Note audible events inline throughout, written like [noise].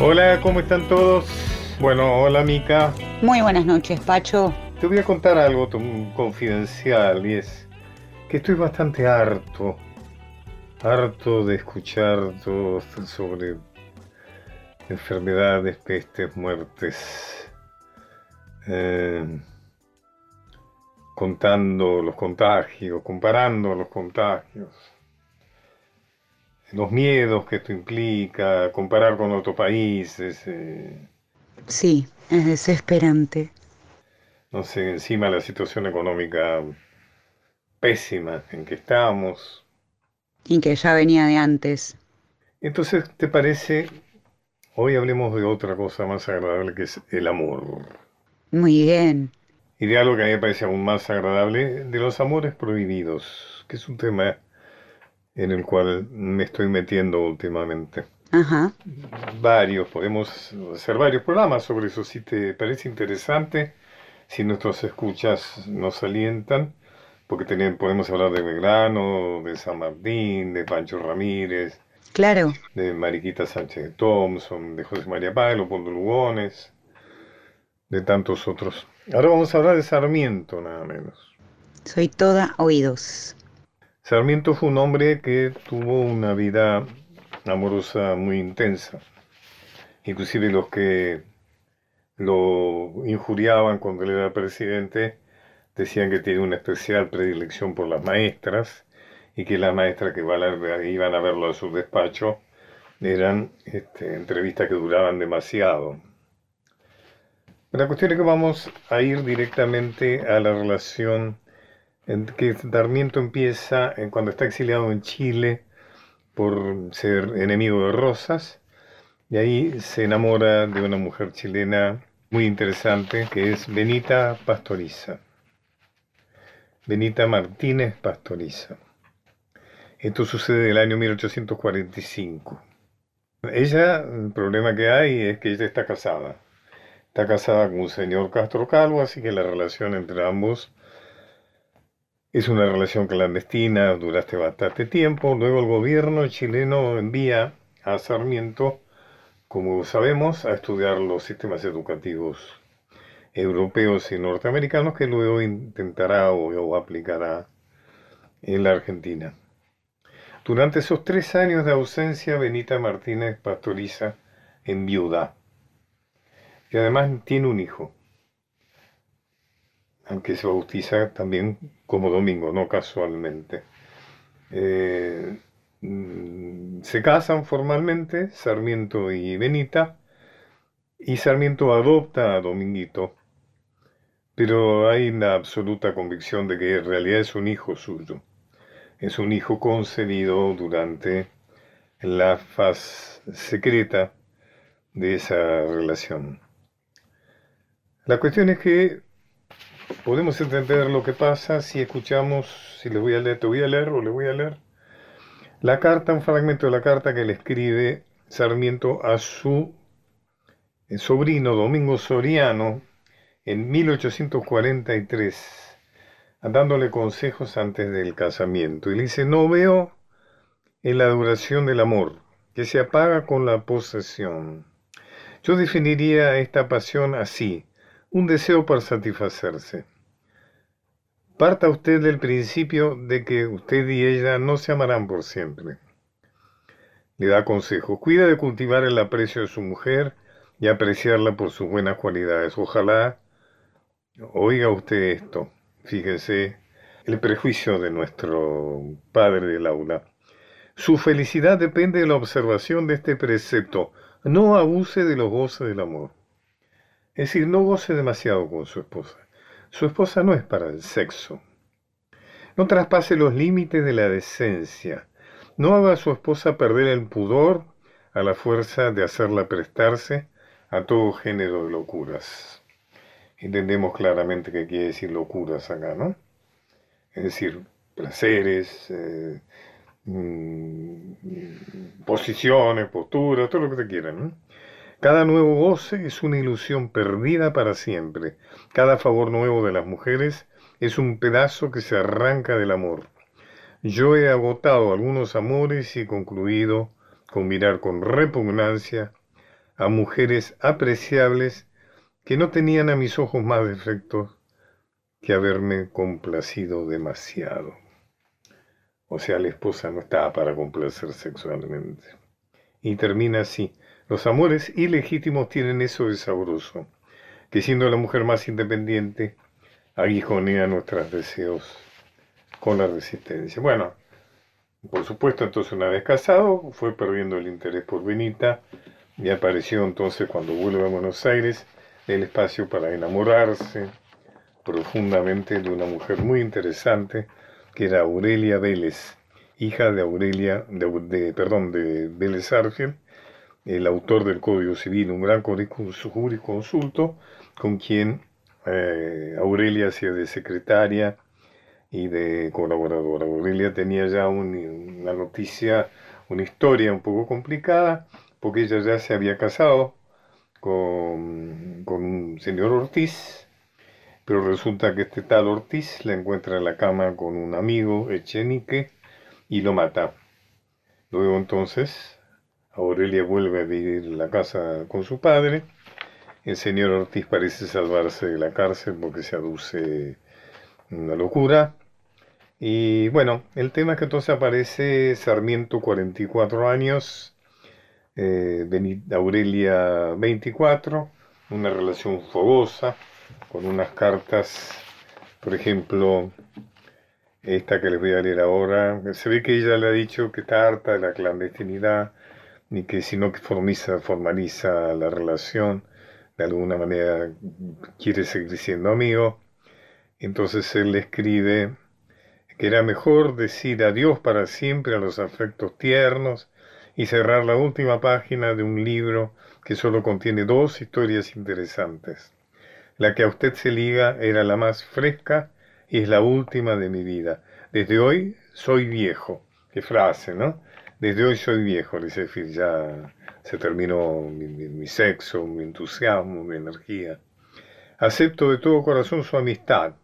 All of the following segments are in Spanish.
Hola, ¿cómo están todos? Bueno, hola Mica. Muy buenas noches, Pacho. Te voy a contar algo confidencial y es que estoy bastante harto, harto de escuchar todo sobre enfermedades, pestes, muertes, eh, contando los contagios, comparando los contagios los miedos que esto implica, comparar con otros países. Eh. Sí, es desesperante. No sé, encima la situación económica pésima en que estamos. Y que ya venía de antes. Entonces, ¿te parece? Hoy hablemos de otra cosa más agradable que es el amor. Muy bien. Y de algo que a mí me parece aún más agradable, de los amores prohibidos, que es un tema en el cual me estoy metiendo últimamente. Ajá. Varios, podemos hacer varios programas sobre eso, si te parece interesante, si nuestros escuchas nos alientan, porque tenemos, podemos hablar de Belgrano, de San Martín, de Pancho Ramírez, claro. de Mariquita Sánchez de Thompson, de José María Pablo, Pondo Lugones, de tantos otros. Ahora vamos a hablar de Sarmiento, nada menos. Soy toda oídos. Sarmiento fue un hombre que tuvo una vida amorosa muy intensa. Inclusive los que lo injuriaban cuando él era presidente decían que tiene una especial predilección por las maestras y que las maestras que iban a verlo a su despacho eran este, entrevistas que duraban demasiado. La cuestión es que vamos a ir directamente a la relación que Sarmiento empieza cuando está exiliado en Chile por ser enemigo de Rosas, y ahí se enamora de una mujer chilena muy interesante que es Benita Pastoriza. Benita Martínez Pastoriza. Esto sucede en el año 1845. Ella, el problema que hay es que ella está casada. Está casada con un señor Castro Calvo, así que la relación entre ambos es una relación clandestina, duraste bastante tiempo. Luego el gobierno chileno envía a Sarmiento, como sabemos, a estudiar los sistemas educativos europeos y norteamericanos que luego intentará o, aplicará en la Argentina. Durante esos tres años de ausencia, Benita Martínez pastoriza en viuda. Y además tiene un hijo aunque se bautiza también como domingo, no casualmente. Eh, mm, se casan formalmente Sarmiento y Benita, y Sarmiento adopta a Dominguito, pero hay una absoluta convicción de que en realidad es un hijo suyo, es un hijo concebido durante la faz secreta de esa relación. La cuestión es que podemos entender lo que pasa si escuchamos, si le voy a leer, te voy a leer o le voy a leer la carta, un fragmento de la carta que le escribe Sarmiento a su eh, sobrino Domingo Soriano en 1843, dándole consejos antes del casamiento. Y le dice, no veo en la duración del amor, que se apaga con la posesión. Yo definiría esta pasión así, un deseo para satisfacerse. Parta usted del principio de que usted y ella no se amarán por siempre. Le da consejo. Cuida de cultivar el aprecio de su mujer y apreciarla por sus buenas cualidades. Ojalá oiga usted esto. Fíjese el prejuicio de nuestro padre del aula. Su felicidad depende de la observación de este precepto. No abuse de los goces del amor. Es decir, no goce demasiado con su esposa. Su esposa no es para el sexo. No traspase los límites de la decencia. No haga a su esposa perder el pudor a la fuerza de hacerla prestarse a todo género de locuras. Entendemos claramente que quiere decir locuras acá, ¿no? Es decir, placeres, eh, mm, posiciones, posturas, todo lo que te quieran, ¿no? Cada nuevo goce es una ilusión perdida para siempre. Cada favor nuevo de las mujeres es un pedazo que se arranca del amor. Yo he agotado algunos amores y concluido con mirar con repugnancia a mujeres apreciables que no tenían a mis ojos más defectos que haberme complacido demasiado. O sea, la esposa no estaba para complacer sexualmente. Y termina así. Los amores ilegítimos tienen eso de sabroso, que siendo la mujer más independiente, aguijonea nuestros deseos con la resistencia. Bueno, por supuesto, entonces una vez casado, fue perdiendo el interés por Benita y apareció entonces cuando vuelve a Buenos Aires el espacio para enamorarse profundamente de una mujer muy interesante que era Aurelia Vélez, hija de Aurelia, de, perdón, de Vélez Arfiel, el autor del Código Civil, un gran jurisconsulto, con quien eh, Aurelia hacía de secretaria y de colaboradora. Aurelia tenía ya una noticia, una historia un poco complicada, porque ella ya se había casado con, con un señor Ortiz, pero resulta que este tal Ortiz la encuentra en la cama con un amigo, Echenique, y lo mata. Luego entonces Aurelia vuelve a vivir en la casa con su padre. El señor Ortiz parece salvarse de la cárcel porque se aduce una locura. Y bueno, el tema es que entonces aparece Sarmiento 44 años, eh, Aurelia 24, una relación fogosa, con unas cartas, por ejemplo, esta que les voy a leer ahora. Se ve que ella le ha dicho que está harta de la clandestinidad y que si no formaliza, formaliza la relación, de alguna manera quiere seguir siendo amigo. Entonces él le escribe que era mejor decir adiós para siempre a los afectos tiernos y cerrar la última página de un libro que solo contiene dos historias interesantes. La que a usted se liga era la más fresca y es la última de mi vida. Desde hoy soy viejo. Qué frase, ¿no? Desde hoy soy viejo, dice decir, ya se terminó mi, sexo, mi entusiasmo, mi energía. Acepto de todo corazón su amistad,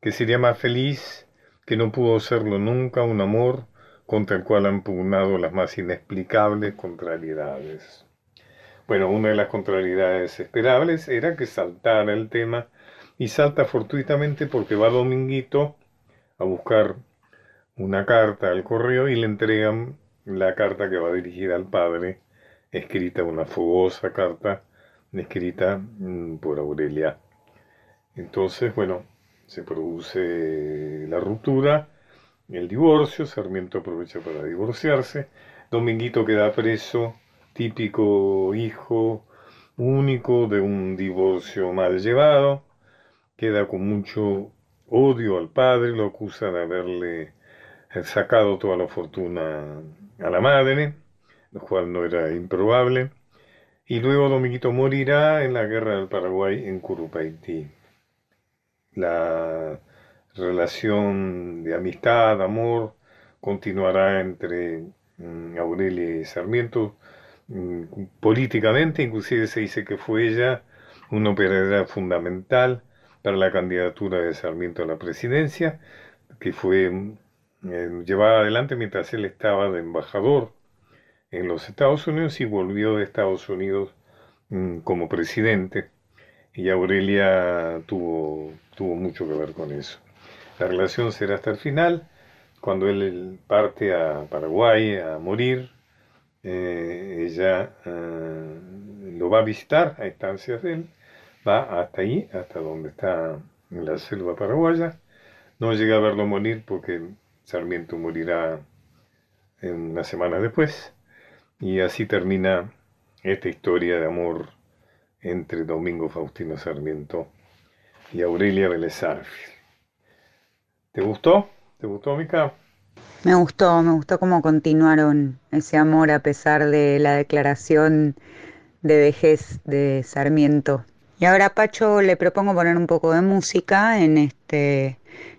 que sería más feliz que no pudo serlo nunca un amor contra el cual han pugnado las más inexplicables contrariedades. Bueno, una de las contrariedades esperables era que saltara el tema y salta fortuitamente porque va Dominguito a buscar una carta al correo y le entregan la carta que va dirigida al padre, escrita una fogosa carta escrita mm, por Aurelia. Entonces, bueno, se produce la ruptura, el divorcio, Sarmiento aprovecha para divorciarse, Dominguito queda preso típico hijo único de un divorcio mal llevado, queda con mucho odio al padre, lo acusa de haberle sacado toda la fortuna a la madre, lo cual no era improbable, y luego Dominguito morirá en la guerra del Paraguay en Curupaití. La relación de amistad, amor, continuará entre mm, Aurelia y Sarmiento, Mm, políticamente, inclusive se dice que fue ella una operadora fundamental para la candidatura de Sarmiento a la presidencia, que fue eh, llevada adelante mientras él estaba de embajador en los Estados Unidos y volvió de Estados Unidos mm, como presidente. Y Aurelia tuvo, tuvo mucho que ver con eso. La relación será hasta el final, cuando él parte a Paraguay a morir, eh, ella eh, lo va a visitar a instancias de él, va hasta ahí, hasta donde está en la selva paraguaya, no llega a verlo morir porque Sarmiento morirá en una semana después, y así termina esta historia de amor entre Domingo Faustino Sarmiento y Aurelia Vélez ¿Te gustó? ¿Te gustó, Mica? Me gustó, me gustó cómo continuaron ese amor a pesar de la declaración de vejez de Sarmiento. Y ahora Pacho le propongo poner un poco de música en este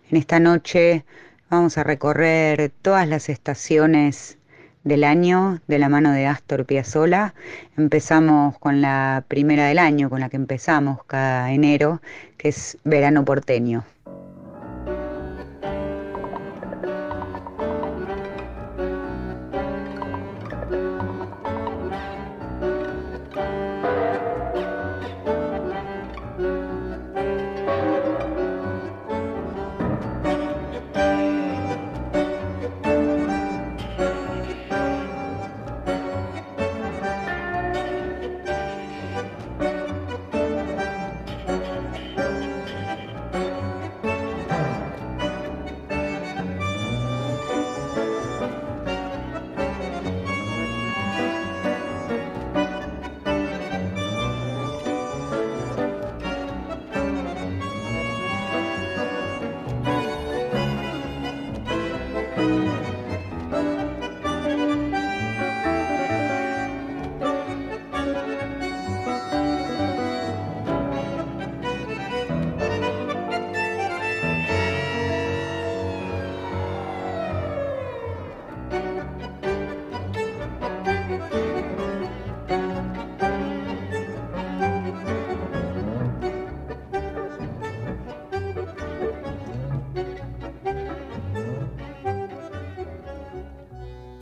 en esta noche vamos a recorrer todas las estaciones del año de la mano de Astor Piazzolla. Empezamos con la primera del año, con la que empezamos cada enero, que es Verano porteño.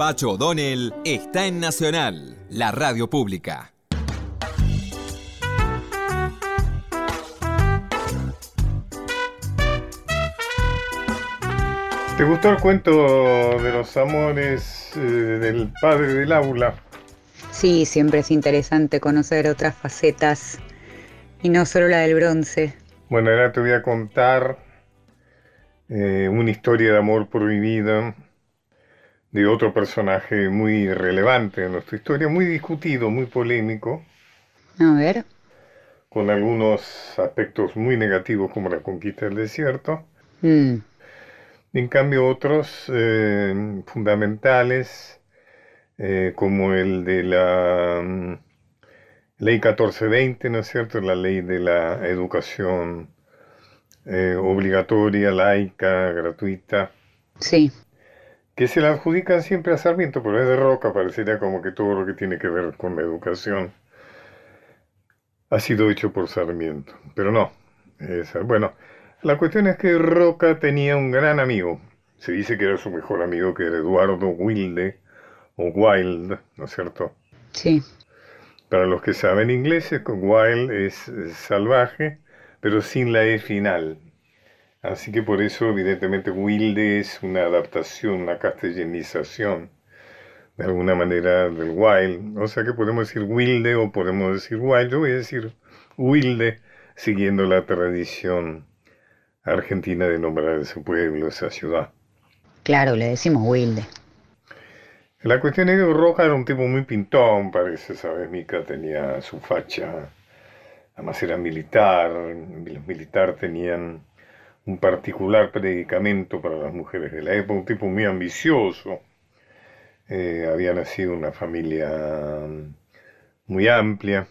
Pacho O'Donnell está en Nacional, la radio pública. ¿Te gustó el cuento de los amores eh, del padre del aula? Sí, siempre es interesante conocer otras facetas y no solo la del bronce. Bueno, ahora te voy a contar eh, una historia de amor prohibida de otro personaje muy relevante en nuestra historia, muy discutido, muy polémico. A ver. Con algunos aspectos muy negativos como la conquista del desierto. Mm. En cambio otros eh, fundamentales, eh, como el de la mm, ley 1420, ¿no es cierto? La ley de la educación eh, obligatoria, laica, gratuita. Sí. Que se la adjudican siempre a Sarmiento, pero es de Roca, parecería como que todo lo que tiene que ver con la educación ha sido hecho por Sarmiento. Pero no. bueno, la cuestión es que Roca tenía un gran amigo. Se dice que era su mejor amigo, que era Eduardo Wilde, o Wild, ¿no es cierto? Sí. Para los que saben inglés, Wild es, salvaje, pero sin la E final. Así que por eso, evidentemente, Wilde es una adaptación, una castellanización, de alguna manera, del Wild. O sea que podemos decir Wilde o podemos decir Wild. Yo voy a decir Wilde, siguiendo la tradición argentina de nombrar ese pueblo, esa ciudad. Claro, le decimos Wilde. La cuestión es que Roja era un tipo muy pintón, parece, ¿sabes? Mica tenía su facha, además era militar, los militares tenían un particular predicamento para las mujeres de la época, un tipo muy ambicioso, eh, había nacido una familia muy amplia,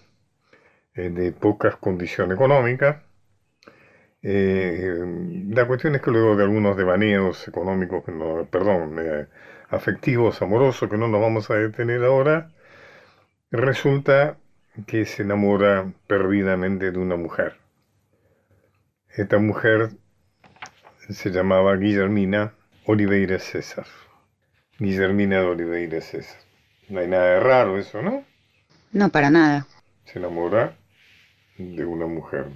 eh, de pocas condiciones económicas, eh, la cuestión es que luego de algunos devaneos económicos, perdón, afectivos, amorosos, que no nos vamos a detener ahora, resulta que se enamora perdidamente de una mujer. Esta mujer se llamaba Guillermina Oliveira César. Guillermina de Oliveira César. No hay nada de raro eso, ¿no? No, para nada. Se enamora de una mujer.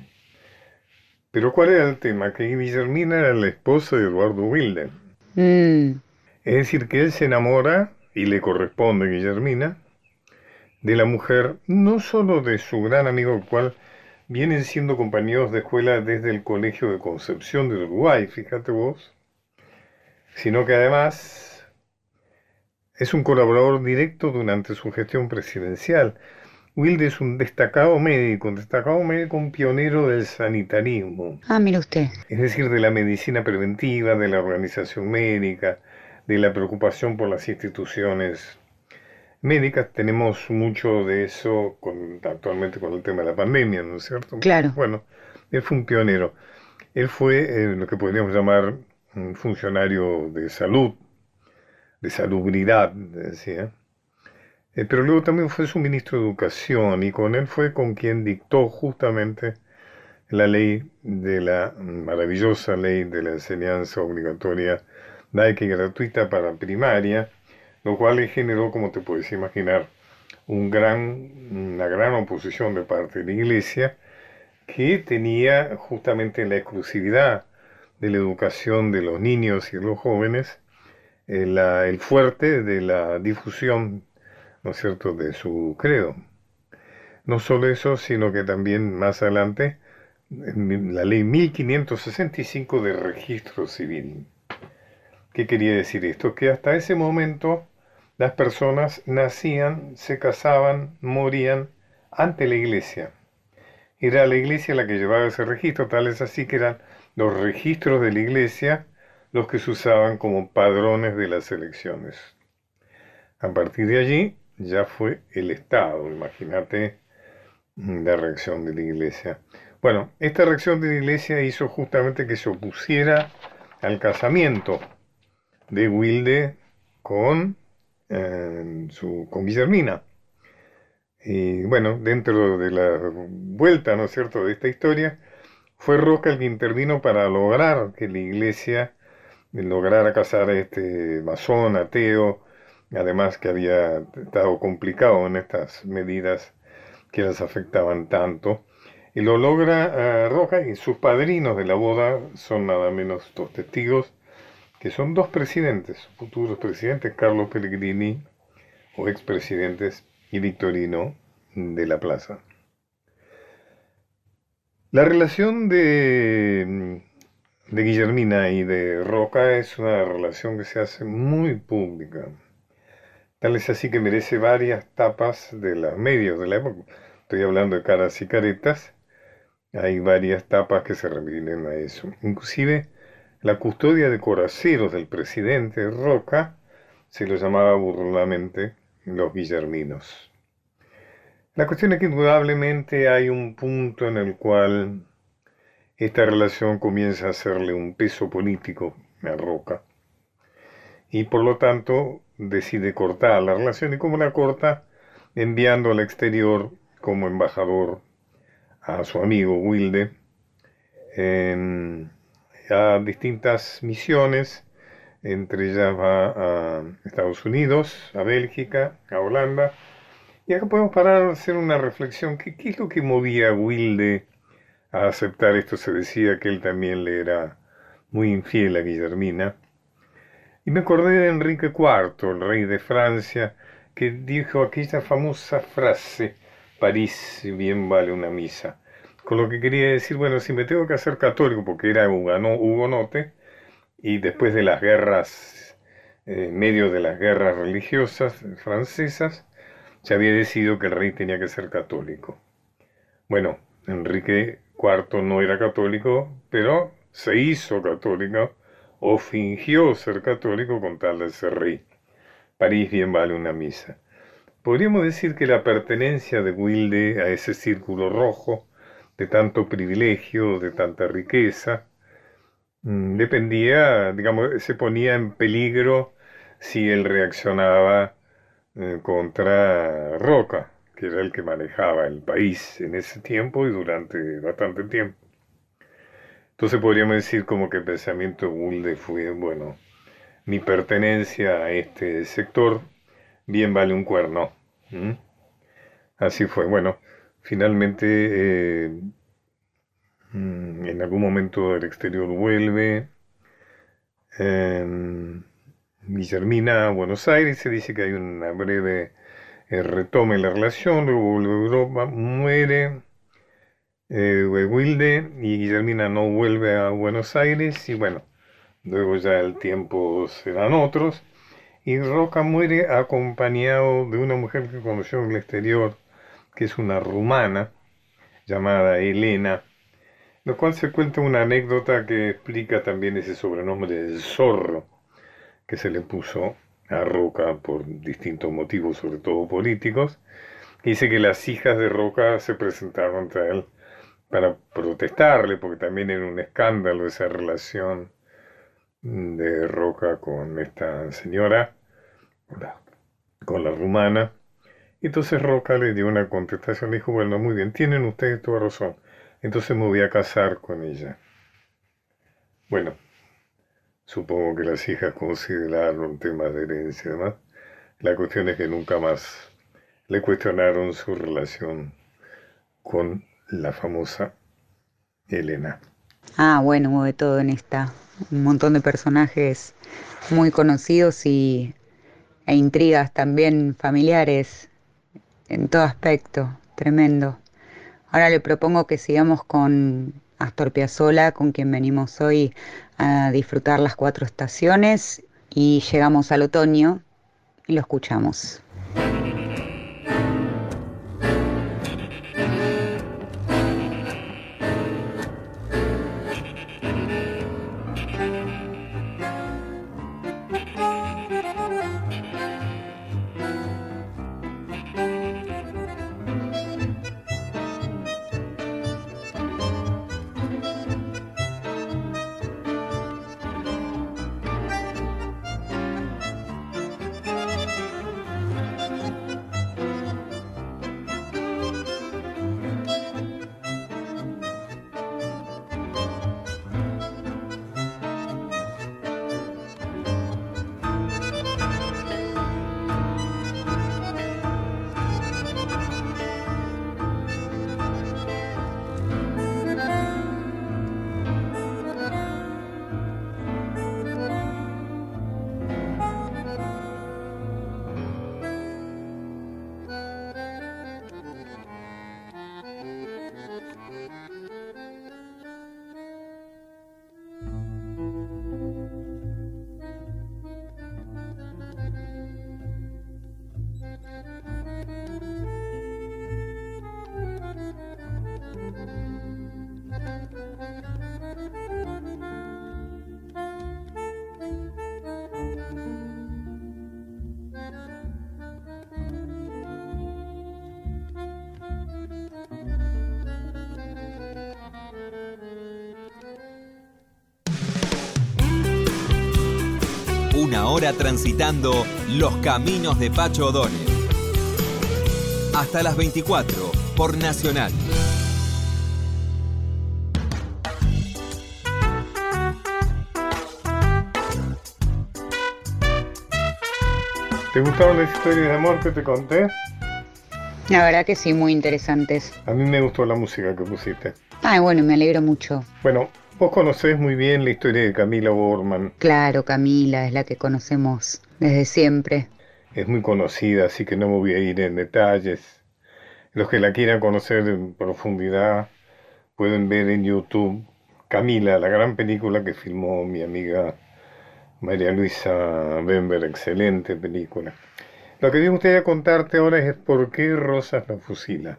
Pero ¿cuál era el tema? Que Guillermina era la esposa de Eduardo Wilde. Mm. Es decir, que él se enamora, y le corresponde a Guillermina, de la mujer, no solo de su gran amigo, el cual vienen siendo compañeros de escuela desde el Colegio de Concepción de Uruguay, fíjate vos, sino que además es un colaborador directo durante su gestión presidencial. Wilde es un destacado médico, un destacado médico, un pionero del sanitarismo. Ah, mire usted. Es decir, de la medicina preventiva, de la organización médica, de la preocupación por las instituciones médicas. Tenemos mucho de eso actualmente con el tema de la pandemia, ¿no es cierto? Claro. Bueno, él fue un pionero. Él fue eh, lo que podríamos llamar un funcionario de salud, de salubridad, decía eh, pero luego también fue su ministro de Educación y con él fue con quien dictó justamente la ley de la maravillosa ley de la enseñanza obligatoria laica y gratuita para primaria, lo cual le generó, como te puedes imaginar, una gran oposición de parte de la Iglesia que tenía justamente la exclusividad de la educación de los niños y los jóvenes, eh, el fuerte de la difusión ¿no es cierto?, de su credo. No solo eso, sino que también más adelante, la ley 1565 de registro civil. ¿Qué quería decir esto? Que hasta ese momento las personas nacían, se casaban, morían ante la iglesia. Era la iglesia la que llevaba ese registro, tal es así que eran los registros de la iglesia los que se usaban como padrones de las elecciones. A partir de allí, ya fue el Estado, imagínate la reacción de la iglesia. Bueno, esta reacción de la iglesia hizo justamente que se opusiera al casamiento de Wilde con, su, con Guillermina. Y bueno, dentro de la vuelta, ¿no es cierto?, de esta historia, fue Roca el que intervino para lograr que la iglesia lograra casar a este masón, ateo, además que había estado complicado en estas medidas que las afectaban tanto. Y lo logra eh, Roca y sus padrinos de la boda son nada menos dos testigos, que son dos presidentes, futuros presidentes, Carlos Pellegrini o expresidentes y Victorino de la Plaza. La relación de, de Guillermina y de Roca es una relación que se hace muy pública. Tal es así que merece varias tapas de los medios de la época. Estoy hablando de caras y caretas. Hay varias tapas que se refieren a eso. Inclusive la custodia de coraceros del presidente Roca se lo llamaba burlamente los Guillerminos. La cuestión es que indudablemente hay un punto en el cual esta relación comienza a hacerle un peso político a Roca y por lo tanto decide cortar la relación y como la corta enviando al exterior como embajador a su amigo Wilde a distintas misiones entre ellas va a Estados Unidos, a Bélgica, a Holanda y acá podemos parar a hacer una reflexión. ¿Qué, ¿Qué, es lo que movía a Wilde a aceptar esto? Se decía que él también le era muy infiel a Guillermina. Y me acordé de Enrique IV, el rey de Francia, que dijo aquella famosa frase, París bien vale una misa. Con lo que quería decir, bueno, si me tengo que hacer católico, porque era hugonote, y después de las guerras, eh, medio de las guerras religiosas francesas, se había decidido que el rey tenía que ser católico. Bueno, Enrique IV no era católico, pero se hizo católico o fingió ser católico con tal de ser rey. París bien vale una misa. Podríamos decir que la pertenencia de Wilde a ese círculo rojo, de tanto privilegio, de tanta riqueza, mm, dependía, digamos, se ponía en peligro si él reaccionaba eh, contra Roca, que era el que manejaba el país en ese tiempo y durante bastante tiempo. Entonces podríamos decir como que el pensamiento Gulde fue, bueno, mi pertenencia a este sector bien vale un cuerno. Así fue. Bueno, finalmente eh, mm, en algún momento el exterior vuelve. Em, Guillermina a Buenos Aires, se dice que hay una breve eh, retome en la relación, luego vuelve a Europa, muere eh, Wilde y Guillermina no vuelve a Buenos Aires y bueno, luego ya el tiempo serán otros y Roca muere acompañado de una mujer que conoció en el exterior, que es una rumana llamada Elena, lo cual se cuenta una anécdota que explica también ese sobrenombre del zorro que se le puso a Roca por distintos motivos, sobre todo políticos. Dice que las hijas de Roca se presentaron ante él para protestarle, porque también era un escándalo esa relación de Roca con esta señora, con la rumana. Entonces Roca le dio una contestación, dijo, bueno, muy bien, tienen ustedes toda razón, entonces me voy a casar con ella. Bueno, Supongo que las hijas consideraron temas de herencia y demás. La cuestión es que nunca más le cuestionaron su relación con la famosa Elena. Ah, bueno, hubo de todo en esta. Un montón de personajes muy conocidos y, e intrigas también familiares en todo aspecto. Tremendo. Ahora le propongo que sigamos con Astor Piazzolla, con quien venimos hoy a disfrutar las cuatro estaciones y llegamos al otoño y lo escuchamos. Una hora transitando los caminos de Pacho O'Donnell. Hasta las 24 por Nacional. ¿Te gustaron las historias de amor que te conté? La verdad que sí, muy interesantes. A mí me gustó la música que pusiste. Ay, bueno, me alegro mucho. Bueno, vos conocés muy bien la historia de Camila Borman. Claro, Camila es la que conocemos desde siempre. Es muy conocida, así que no me voy a ir en detalles. Los que la quieran conocer en profundidad pueden ver en YouTube Camila, la gran película que filmó mi amiga María Luisa Bember, excelente película. Lo que me gustaría contarte ahora es por qué Rosas la fusila.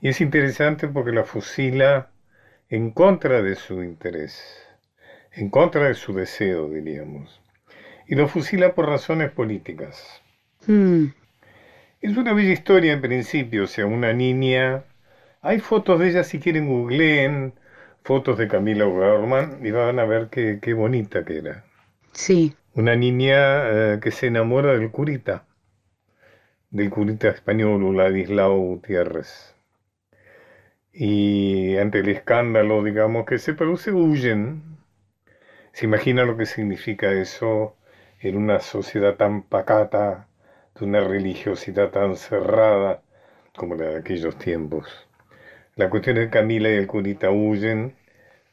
Y es interesante porque la fusila en contra de su interés, en contra de su deseo, diríamos. Y lo fusila por razones políticas. Hmm, Es una bella historia en principio, o sea, una niña... Hay fotos de ella, si quieren googleen fotos de Camila Gorman y van a ver qué, qué bonita que era. sí, Una niña eh, que se enamora del curita, del curita español Ladislao Gutiérrez. Y ante el escándalo, digamos, que se produce, huyen. ¿Se imagina lo que significa eso en una sociedad tan pacata, de una religiosidad tan cerrada como la de aquellos tiempos? La cuestión es que Camila y el curita huyen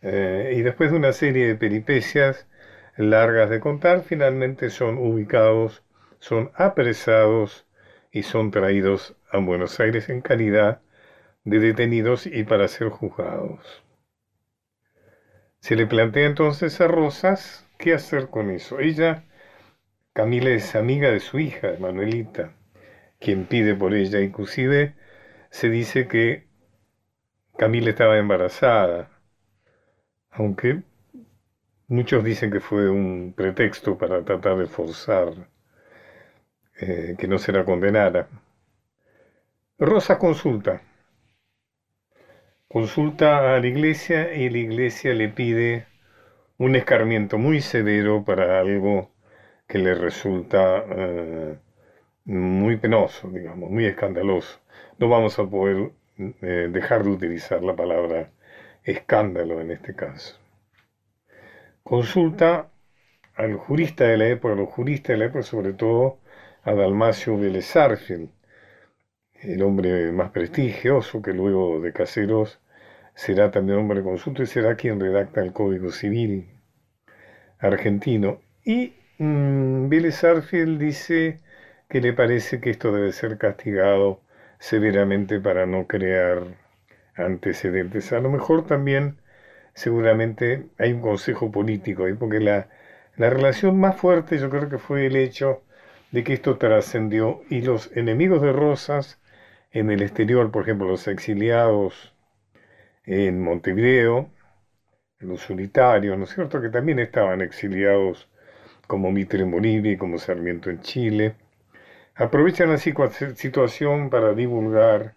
eh, y después de una serie de peripecias, largas de contar, finalmente son ubicados, son apresados y son traídos a Buenos Aires en calidad de detenidos y para ser juzgados. Se le plantea entonces a Rosas qué hacer con eso. Ella, Camila, es amiga de su hija, Manuelita, quien pide por ella. Inclusive se dice que Camila estaba embarazada, aunque Muchos dicen que fue un pretexto para tratar de forzar eh, que no se la condenara. Rosa consulta. Consulta a la iglesia y la iglesia le pide un escarmiento muy severo para algo que le resulta eh, muy penoso, digamos, muy escandaloso. No vamos a poder eh, dejar de utilizar la palabra escándalo en este caso consulta al jurista de la época, a los juristas de la época, sobre todo a Dalmacio Vélez Sarsfield, el hombre más prestigioso que luego de Caseros será también hombre de y será quien redacta el Código Civil argentino. Y mmm, Vélez Sarsfield dice que le parece que esto debe ser castigado severamente para no crear antecedentes. A lo mejor también seguramente hay un consejo político ahí, porque la, la relación más fuerte yo creo que fue el hecho de que esto trascendió y los enemigos de Rosas en el exterior, por ejemplo, los exiliados en Montevideo, los unitarios, ¿no es cierto?, que también estaban exiliados como Mitre en Bolivia y como Sarmiento en Chile, aprovechan la situación para divulgar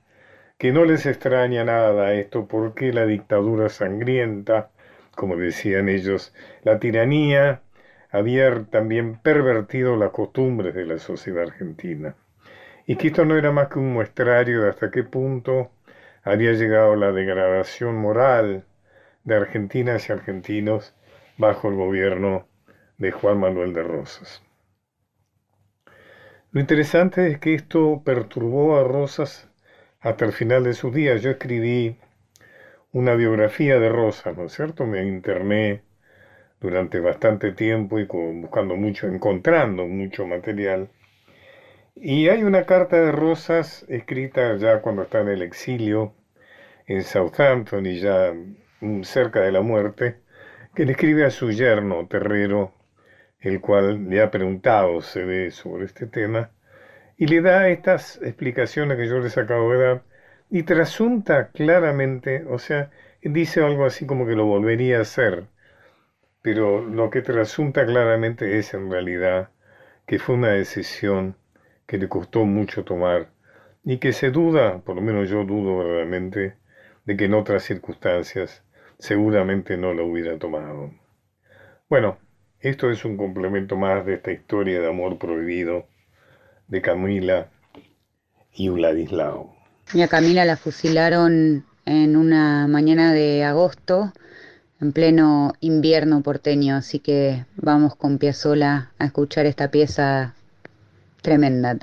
que no les extraña nada esto porque la dictadura sangrienta, como decían ellos, la tiranía había también pervertido las costumbres de la sociedad argentina y que esto no era más que un muestrario de hasta qué punto había llegado la degradación moral de argentinas y argentinos bajo el gobierno de Juan Manuel de Rosas. Lo interesante es que esto perturbó a Rosas hasta el final de sus días. Yo escribí una biografía de Rosa, ¿no es cierto? Me interné durante bastante tiempo y buscando mucho, encontrando mucho material. Y hay una carta de Rosas escrita ya cuando está en el exilio en Southampton y ya cerca de la muerte, que le escribe a su yerno Terrero, el cual le ha preguntado, se ve, sobre este tema, y le da estas explicaciones que yo les acabo de dar y trasunta claramente, o sea, dice algo así como que lo volvería a hacer, pero lo que trasunta claramente es en realidad que fue una decisión que le costó mucho tomar y que se duda, por lo menos yo dudo verdaderamente, de que en otras circunstancias seguramente no lo hubiera tomado. Bueno, Esto es un complemento más de esta historia de amor prohibido de Camila y Vladislao. Y a Camila la fusilaron en una mañana de agosto, en pleno invierno porteño, así que vamos con Piazzola a escuchar esta pieza tremenda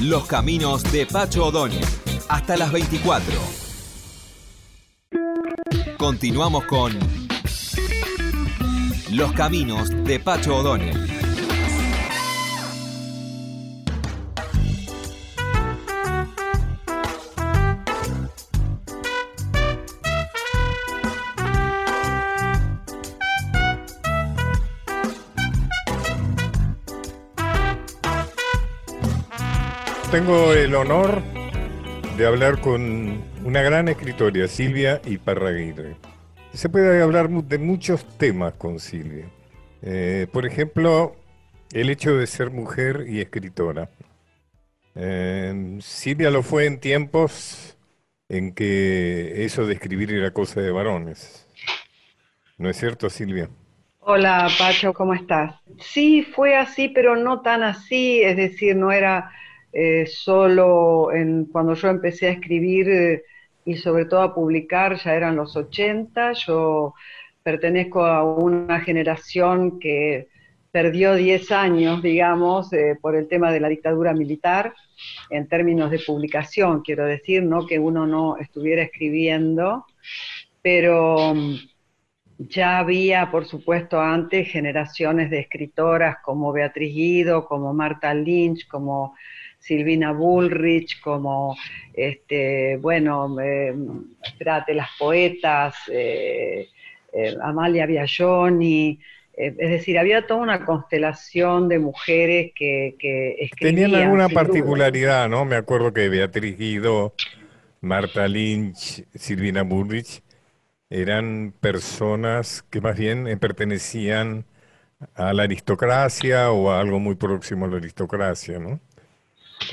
Los caminos de Pacho O'Donnell. Hasta las 24. Continuamos con Los caminos de Pacho O'Donnell. Tengo el honor de hablar con una gran escritora, Silvia Iparraguirre. Se puede hablar de muchos temas con Silvia. Eh, por ejemplo, el hecho de ser mujer y escritora. Eh, Silvia lo fue en tiempos en que eso de escribir era cosa de varones. ¿No es cierto, Silvia? Hola, Pacho, ¿cómo estás? Sí, fue así, pero no tan así, es decir, no era eh, solo en, cuando yo empecé a escribir eh, y sobre todo a publicar, ya eran los 80, yo pertenezco a una generación que perdió 10 años, digamos, eh, por el tema de la dictadura militar, en términos de publicación, quiero decir, no que uno no estuviera escribiendo, pero mm, ya había, por supuesto, antes generaciones de escritoras como Beatriz Guido, como Marta Lynch, como Silvina Bullrich, como, este, bueno, eh, las poetas, eh, eh, Amalia Biagioni, es decir, había toda una constelación de mujeres que, que escribían. Tenían alguna particularidad, ¿no? Me acuerdo que Beatriz Guido, Marta Lynch, Silvina Bullrich eran personas que más bien pertenecían a la aristocracia o a algo muy próximo a la aristocracia, ¿no?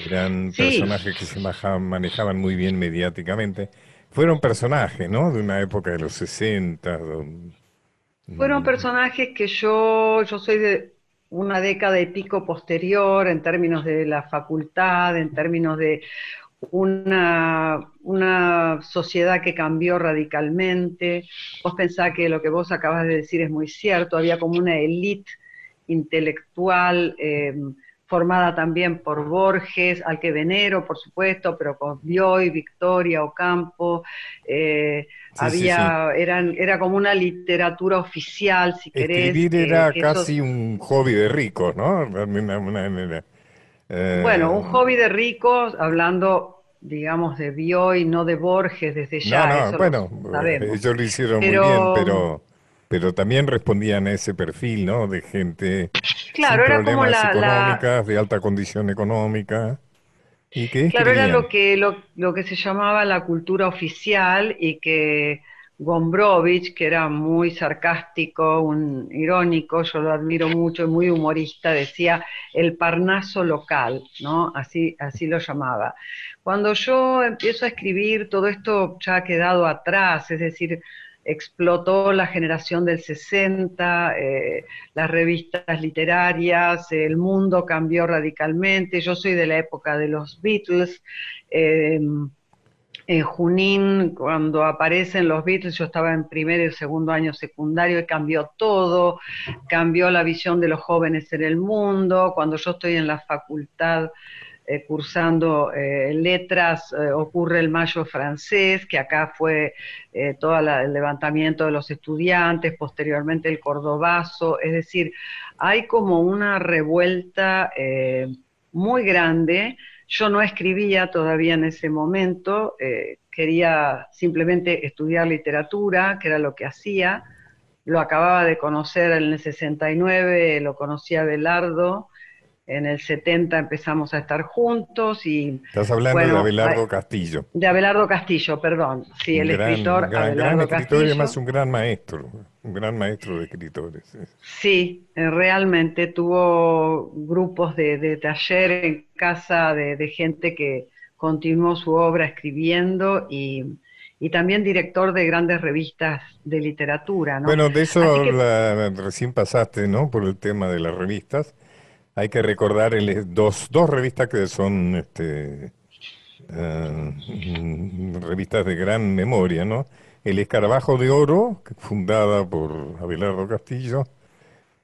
Eran personajes que se manejaban muy bien mediáticamente. Fueron personajes, ¿no? De una época de los 60. Fueron personajes que yo, yo soy de, una década y pico posterior en términos de la facultad, en términos de una, una sociedad que cambió radicalmente. Vos pensás que lo que vos acabas de decir es muy cierto, había como una élite intelectual eh, formada también por Borges, al que venero, por supuesto, pero con Bioy, Victoria, Ocampo, eh, había, Eran, era como una literatura oficial, si querés. Escribir eh, era casi un hobby de ricos, ¿no? bueno, un hobby de ricos, hablando digamos, de Bioy, no de Borges desde ya. No, no, bueno, ellos lo hicieron muy bien, pero pero también respondían a ese perfil, ¿no? De gente claro, sin era problemas como la, económicas, de alta condición económica. ¿Y que claro, era lo que, lo, lo, que se llamaba la cultura oficial y que Gombrowicz, que era muy sarcástico, un irónico, yo lo admiro mucho, y muy humorista, decía el parnaso local, ¿no? Así, así lo llamaba. Cuando yo empiezo a escribir, todo esto ya ha quedado atrás, es decir, explotó la generación del 60, eh, las revistas literarias, el mundo cambió radicalmente, yo soy de la época de los Beatles, em, en Junín, cuando aparecen los Beatles, yo estaba en primer y segundo año secundario y cambió todo, cambió la visión de los jóvenes en el mundo, cuando yo estoy en la facultad eh, cursando eh, letras, eh, ocurre el Mayo francés, que acá fue todo el levantamiento de los estudiantes, posteriormente el cordobazo, es decir, hay como una revuelta muy grande. Yo no escribía todavía en ese momento, quería simplemente estudiar literatura, que era lo que hacía. Lo acababa de conocer en el 69, lo conocía Belardo, en el 70 empezamos a estar juntos y... Estás hablando de Abelardo Castillo. De Abelardo Castillo, perdón. Sí, el escritor gran, gran escritor y además un gran maestro, un gran maestro de escritores. Sí, eh, realmente tuvo grupos de, taller en casa de, gente que continuó su obra escribiendo y, también director de grandes revistas de literatura. ¿no? Bueno, de eso recién pasaste, ¿no? Por el tema de las revistas. Hay que recordar el, dos, dos revistas que son este, eh, revistas de gran memoria, ¿no? El Escarabajo de Oro, fundada por Abelardo Castillo,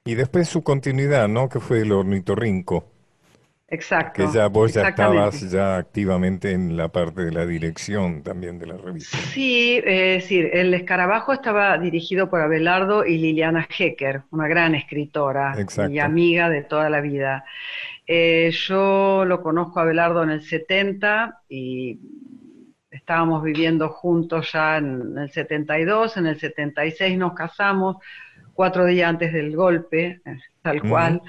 y después su continuidad, ¿no? Que fue el Ornitorrinco. Exacto. Que ya vos ya estabas ya activamente en la parte de la dirección también de la revista. Sí, es decir, el escarabajo estaba dirigido por Abelardo y Liliana Hecker, una gran escritora y amiga de toda la vida. Eh, yo lo conozco a Abelardo en el 70 y estábamos viviendo juntos ya en el 72, en el 76 nos casamos, cuatro días antes del golpe, eh, tal cual.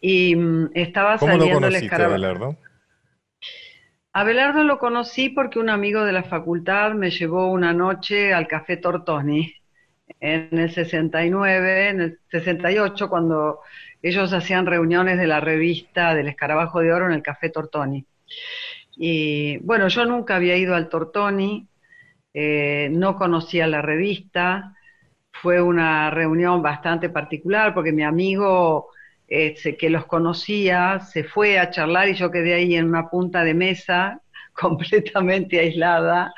Y mm, estaba ¿Cómo saliendo lo el escarabajo. Abelardo? Abelardo lo conocí porque un amigo de la facultad me llevó una noche al Café Tortoni en el 69, en el 68, cuando ellos hacían reuniones de la revista del Escarabajo de Oro en el Café Tortoni. Y bueno, yo nunca había ido al Tortoni, eh, no conocía la revista, fue una reunión bastante particular porque mi amigo este, que los conocía, se fue a charlar y yo quedé ahí en una punta de mesa [laughs] completamente aislada,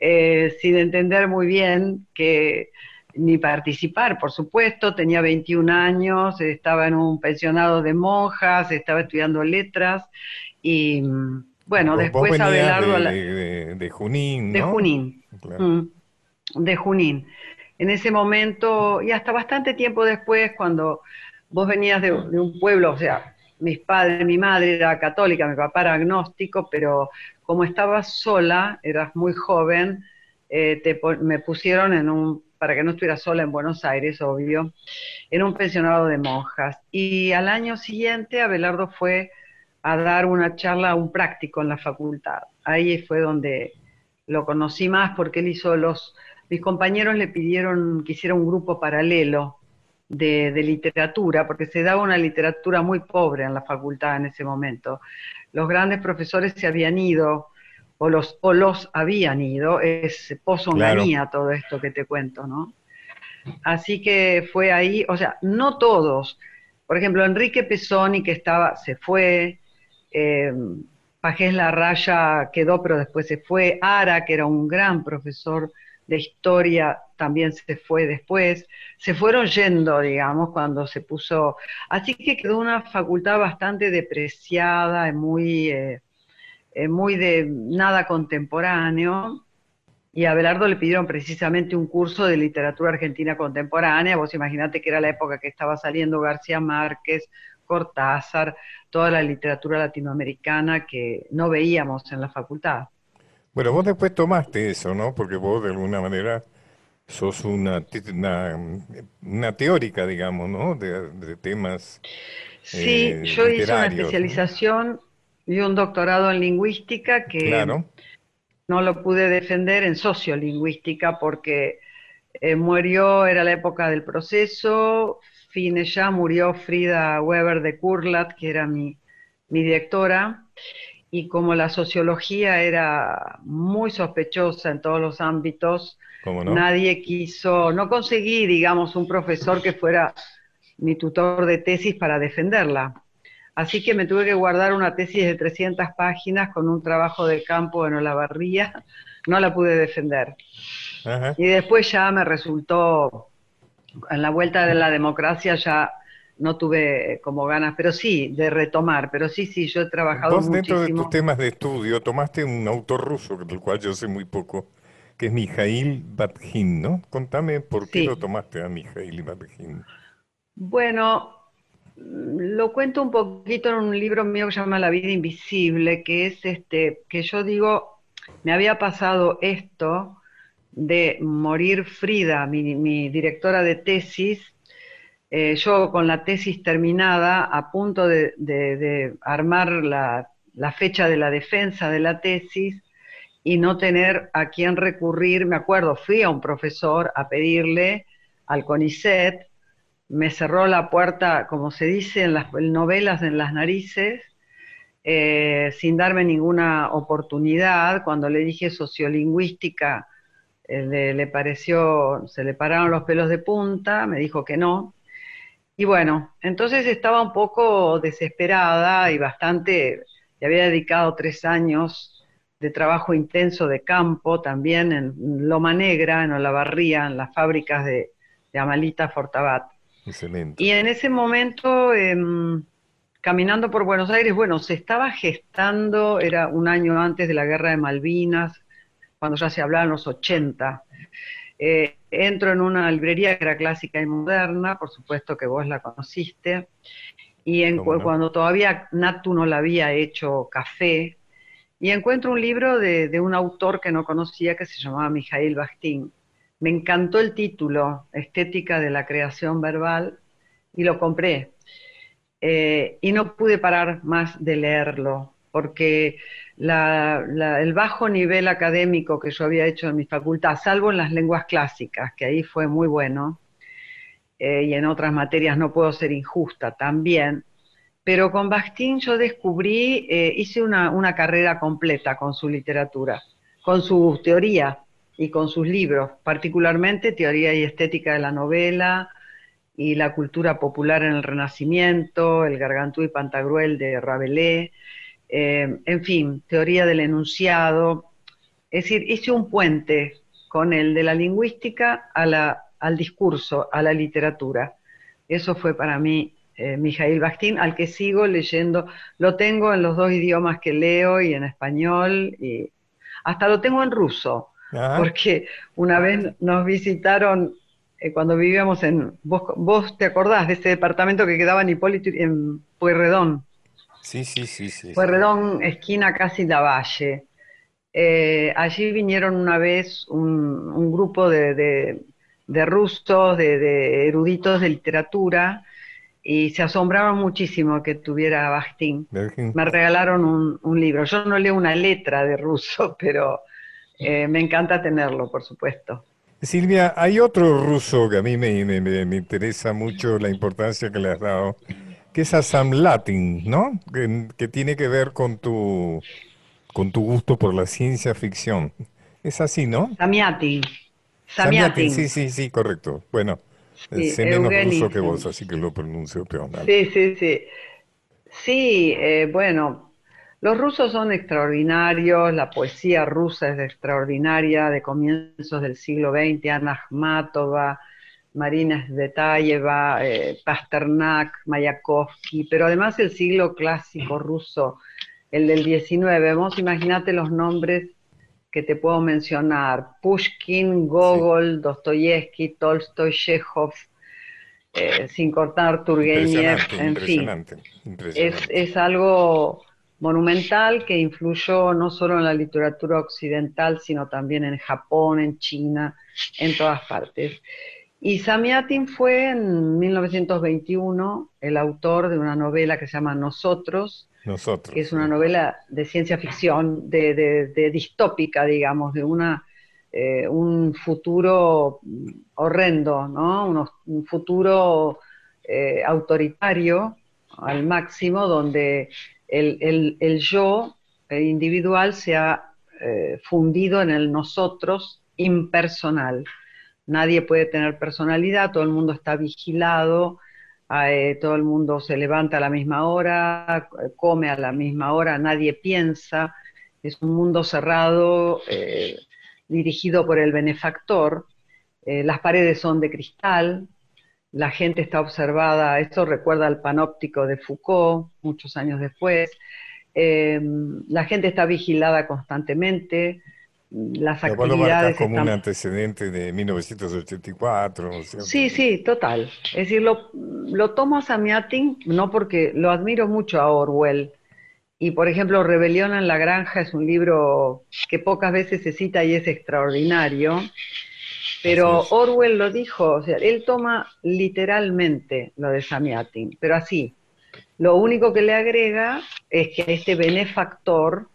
eh, sin entender muy bien que ni participar, por supuesto, tenía 21 años, estaba en un pensionado de monjas, estaba estudiando letras y bueno, después Abelardo... De, de, Junín, De Junín. Mm, de Junín. En ese momento, y hasta bastante tiempo después, cuando vos venías de, un pueblo, o sea, mis padres, mi madre era católica, mi papá era agnóstico, pero como estabas sola, eras muy joven, eh, me pusieron en un, para que no estuviera sola en Buenos Aires, obvio, en un pensionado de monjas. Y al año siguiente Abelardo fue a dar una charla, un práctico en la facultad. Ahí fue donde lo conocí más porque él hizo los, mis compañeros le pidieron que hiciera un grupo paralelo de, literatura, porque se daba una literatura muy pobre en la facultad en ese momento. Los grandes profesores se habían ido, o los, o los habían ido, es posonganía todo esto que te cuento, ¿no? Así que fue ahí, o sea, no todos, Por ejemplo, Enrique Pesoni, que estaba, se fue, eh, Pajés La Raya quedó, pero después se fue, Ara, que era un gran profesor de historia, también se fue después, se fueron yendo, digamos, cuando se puso, así que quedó una facultad bastante depreciada, muy, eh, eh, muy de nada contemporáneo, y a Belardo le pidieron precisamente un curso de literatura argentina contemporánea. Vos imaginate que era la época que estaba saliendo García Márquez, Cortázar, toda la literatura latinoamericana que no veíamos en la facultad. Bueno, vos después tomaste eso, ¿no? Porque vos de alguna manera sos una, una, teórica, digamos, ¿no? De, temas. Sí, eh, yo hice una especialización y un doctorado en lingüística que claro no lo pude defender en sociolingüística porque eh, murió, era la época del proceso, fine ya murió Frida Weber de Kurlat, que era mi, directora, y como la sociología era muy sospechosa en todos los ámbitos, nadie quiso, no conseguí, digamos, un profesor que fuera mi tutor de tesis para defenderla. Así que me tuve que guardar una tesis de 300 páginas con un trabajo de campo en Olavarría. No la pude defender. Y después ya me resultó, en la vuelta de la democracia ya no tuve como ganas, pero sí, de retomar. Pero sí, sí, yo he trabajado Vos dentro de tus temas de estudio tomaste un autor ruso, del cual yo sé muy poco, que es Mijail Batjin, ¿no? Contame por qué lo tomaste a Mijail Batjin. Bueno, lo cuento un poquito en un libro mío que se llama La vida invisible, que es este, que yo digo, me había pasado esto de morir Frida, mi, directora de tesis, eh, yo con la tesis terminada, a punto de, armar la, la, fecha de la defensa de la tesis y no tener a quién recurrir, me acuerdo, fui a un profesor a pedirle al CONICET, me cerró la puerta, como se dice en las novelas, en las narices, eh, sin darme ninguna oportunidad. Cuando le dije sociolingüística, eh, le, pareció, se le pararon los pelos de punta, me dijo que no. Y bueno, entonces estaba un poco desesperada y bastante, le había dedicado tres años de trabajo intenso de campo, también en Loma Negra, en Olavarría, en las fábricas de, de Amalita Fortabat. Y en ese momento, em, caminando por Buenos Aires, bueno, se estaba gestando, era un año antes de la guerra de Malvinas, cuando ya se hablaba en los 80. Eh, entro en una librería que era clásica y moderna, por supuesto que vos la conociste, y en, cuando todavía Natu no la había hecho café, y encuentro un libro de, un autor que no conocía que se llamaba Mijail Bastín. Me encantó el título, Estética de la Creación Verbal, y lo compré. Eh, y no pude parar más de leerlo, porque el bajo nivel académico que yo había hecho en mi facultad, salvo en las lenguas clásicas, que ahí fue muy bueno, eh, y en otras materias no puedo ser injusta también, pero con Bastín yo descubrí, eh, hice una, carrera completa con su literatura, con su teoría, y con sus libros, particularmente Teoría y Estética de la Novela y la Cultura Popular en el Renacimiento, El Gargantú y Pantagruel de Rabelais, eh, en fin, Teoría del Enunciado. Es decir, hice un puente con el de la lingüística al discurso, a la literatura. Eso fue para mí eh, Mijail Bastín, al que sigo leyendo. Lo tengo en los dos idiomas que leo y en español, y hasta lo tengo en ruso porque una vez nos visitaron eh, cuando vivíamos en, vos, te acordás de ese departamento que quedaba en Hipólito, en Pueyrredón. Sí, sí, sí, sí. Pueyrredón, esquina casi la Valle. Eh, allí vinieron una vez un, grupo de, de, rusos, de, eruditos de literatura, y se asombraron muchísimo que tuviera Bastín. Me regalaron un, un libro. Yo no leo una letra de ruso, [laughs] pero eh, me encanta tenerlo, por supuesto. Silvia, hay otro ruso que a mí me, me, interesa mucho la importancia que le has dado, que es Sam Latin, ¿no? Que, tiene que ver con tu, con tu gusto por la ciencia ficción. Es así, ¿no? Samiatin. Samiatin, sí, sí, sí, correcto. Bueno, Sí, sé menos ruso que vos, así que lo pronuncio peor. Sí, sí, sí. Sí, eh, bueno, los rusos son extraordinarios, la poesía rusa es extraordinaria, de comienzos del siglo XX, Anna Akhmatova, Marina Svetayeva, eh, Pasternak, Mayakovsky, pero además el siglo clásico ruso, el del XIX, vos imagínate los nombres que te puedo mencionar, Pushkin, Gogol, Dostoyevsky, Tolstoy, Chekhov, eh, sin cortar Turgenev, en fin. Es, es algo monumental que influyó no solo en la literatura occidental, sino también en Japón, en China, en todas partes. Y Samiatin fue en 1921 el autor de una novela que se llama Nosotros, Nosotros es una novela de ciencia ficción, de, distópica, digamos, de una, eh, un futuro horrendo, ¿no? un futuro eh, autoritario al máximo, donde el, yo individual se ha eh, fundido en el nosotros impersonal nadie puede tener personalidad, todo el mundo está vigilado, eh, todo el mundo se levanta a la misma hora, come a la misma hora, nadie piensa, es un mundo cerrado eh, dirigido por el benefactor, eh, las paredes son de cristal, la gente está observada, esto recuerda al panóptico de Foucault muchos años después, la gente está vigilada constantemente, las actividades. como un antecedente de 1984. Sí, sí, total. Es decir, lo, lo tomo a Samiatin no porque lo admiro mucho a Orwell. Y por ejemplo, Rebelión en la Granja es un libro que pocas veces se cita y es extraordinario. Pero Orwell lo dijo, o sea, él toma literalmente lo de Samiatin, pero así. Lo único que le agrega es que este benefactor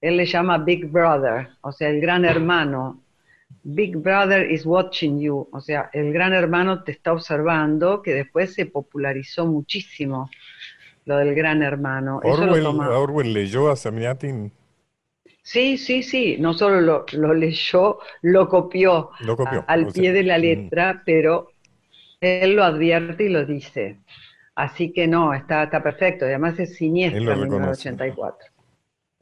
él le llama Big Brother, o sea, el gran hermano. Big Brother is watching you, o sea, el gran hermano te está observando, que después se popularizó muchísimo lo del gran hermano. Orwell, leyó a Samiatin. Sí, sí, sí, no solo lo, leyó, lo copió, al pie de la mm. letra, pero él lo advierte y lo dice. Así que no, está, está perfecto, además es siniestro en 1984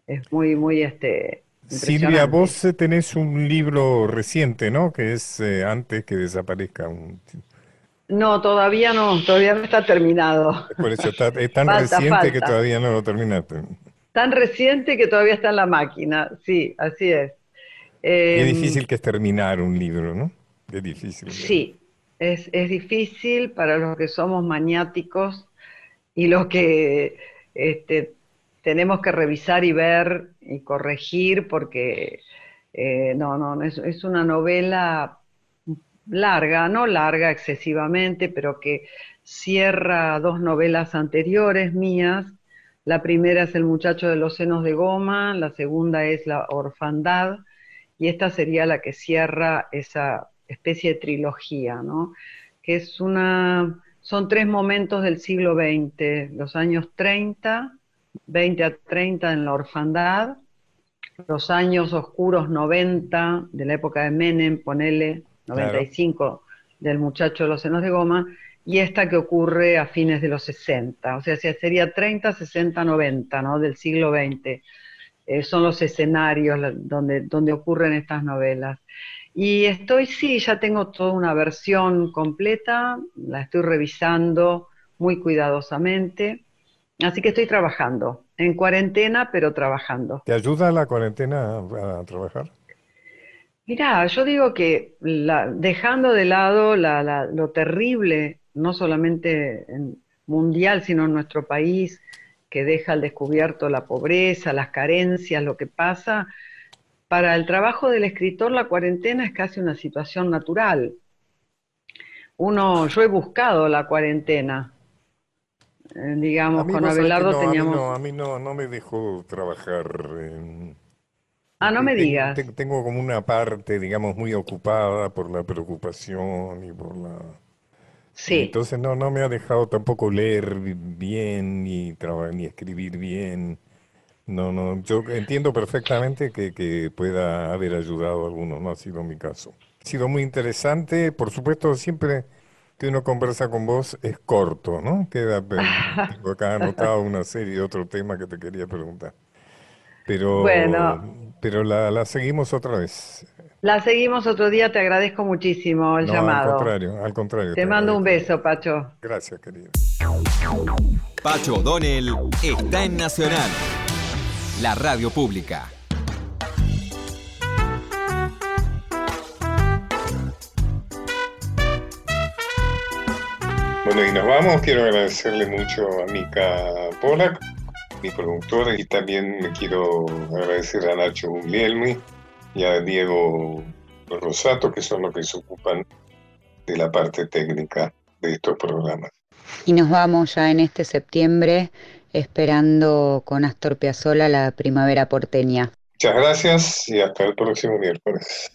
es muy, muy este. Silvia, vos tenés un libro reciente, ¿no? Que es eh, antes que desaparezca un... No, todavía no, todavía no está terminado. Por eso es tan [laughs] reciente que todavía no lo terminaste. Tan reciente que todavía está en la máquina, sí, así es. Qué em, difícil que es terminar un libro, ¿no? Qué difícil. Sí, es, es difícil para los que somos maniáticos y los que este, tenemos que revisar y ver y corregir porque eh, no, no, es, es, una novela larga, no larga excesivamente, pero que cierra dos novelas anteriores mías. La primera es El muchacho de los senos de goma, la segunda es La orfandad, y esta sería la que cierra esa especie de trilogía, ¿no? Que es una, son tres momentos del siglo XX, los años 30, 20 a 30 en la orfandad, los años oscuros 90 de la época de Menem, ponele 95 del muchacho de los senos de goma, y esta que ocurre a fines de los 60, o sea, sería 30, 60, 90, ¿no? Del siglo XX. Eh, son los escenarios donde, donde ocurren estas novelas. Y estoy, sí, ya tengo toda una versión completa, la estoy revisando muy cuidadosamente. Así que estoy trabajando, en cuarentena, pero trabajando. ¿Te ayuda la cuarentena a, trabajar? Mira, yo digo que dejando de lado lo terrible, no solamente en mundial, sino en nuestro país, que deja al descubierto la pobreza, las carencias, lo que pasa, para el trabajo del escritor la cuarentena es casi una situación natural. Uno, yo he buscado la cuarentena, eh, digamos, con Abelardo teníamos... A mí, no, no, me dejó trabajar. Ah, no me digas. Tengo como una parte, digamos, muy ocupada por la preocupación y por la... Sí. Entonces no, no me ha dejado tampoco leer bien ni, ni escribir bien. No, no, yo entiendo perfectamente que, que pueda haber ayudado a algunos, no ha sido mi caso. Ha sido muy interesante, por supuesto, siempre que uno conversa con vos es corto, ¿no? Queda, [laughs] tengo acá anotado una serie de otro tema que te quería preguntar. Pero, bueno, pero la, la seguimos otra vez. La seguimos otro día, te agradezco muchísimo el llamado. Al contrario, al contrario. Te, mando un beso, Pacho. Gracias, querido. Pacho O'Donnell está en Nacional, la radio pública. Bueno, y nos vamos. Quiero agradecerle mucho a Mika Polak, mi productora, y también me quiero agradecer a Nacho Guglielmi y a Diego Rosato, que son los que se ocupan de la parte técnica de estos programas. Y nos vamos ya en este septiembre esperando con Astor Piazzolla la primavera porteña. Muchas gracias y hasta el próximo miércoles.